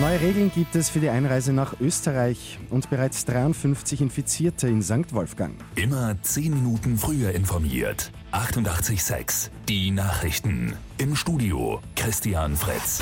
Neue Regeln gibt es für die Einreise nach Österreich und bereits 53 Infizierte in St. Wolfgang. Immer 10 Minuten früher informiert. 88.6 Die Nachrichten. Im Studio Christian Fritz.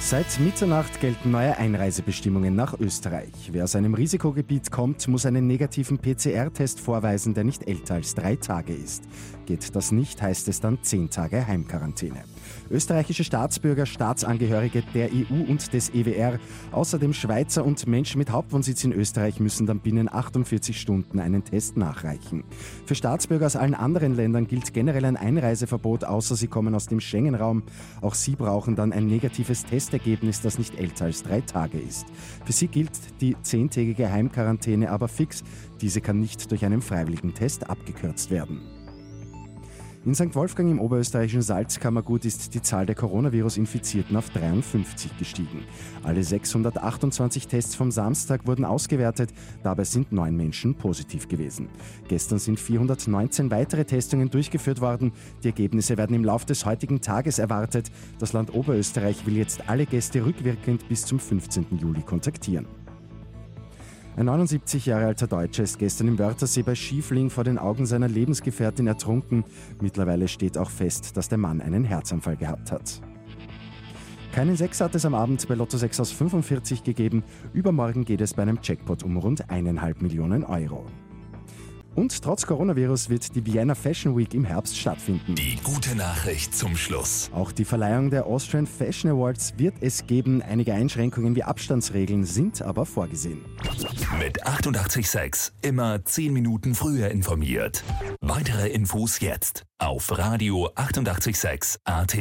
Seit Mitternacht gelten neue Einreisebestimmungen nach Österreich. Wer aus einem Risikogebiet kommt, muss einen negativen PCR-Test vorweisen, der nicht älter als drei Tage ist. Geht das nicht, heißt es dann zehn Tage Heimquarantäne. Österreichische Staatsbürger, Staatsangehörige der EU und des EWR, außerdem Schweizer und Menschen mit Hauptwohnsitz in Österreich müssen dann binnen 48 Stunden einen Test nachreichen. Für Staatsbürger aus allen anderen Ländern gilt generell ein Einreiseverbot, außer sie kommen aus dem Schengen-Raum. Auch sie brauchen dann ein negatives Testergebnis, das nicht älter als drei Tage ist. Für sie gilt die zehntägige Heimquarantäne aber fix. Diese kann nicht durch einen freiwilligen Test abgekürzt werden. In St. Wolfgang im oberösterreichischen Salzkammergut ist die Zahl der Coronavirus-Infizierten auf 53 gestiegen. Alle 628 Tests vom Samstag wurden ausgewertet, dabei sind neun Menschen positiv gewesen. Gestern sind 419 weitere Testungen durchgeführt worden. Die Ergebnisse werden im Laufe des heutigen Tages erwartet. Das Land Oberösterreich will jetzt alle Gäste rückwirkend bis zum 15. Juli kontaktieren. Ein 79 Jahre alter Deutscher ist gestern im Wörthersee bei Schiefling vor den Augen seiner Lebensgefährtin ertrunken. Mittlerweile steht auch fest, dass der Mann einen Herzanfall gehabt hat. Keinen Sechs hat es am Abend bei Lotto 6 aus 45 gegeben. Übermorgen geht es bei einem Jackpot um rund eineinhalb Millionen Euro. Und trotz Coronavirus wird die Vienna Fashion Week im Herbst stattfinden. Die gute Nachricht zum Schluss. Auch die Verleihung der Austrian Fashion Awards wird es geben. Einige Einschränkungen wie Abstandsregeln sind aber vorgesehen. Mit 886 immer 10 Minuten früher informiert. Weitere Infos jetzt auf Radio 886 AT.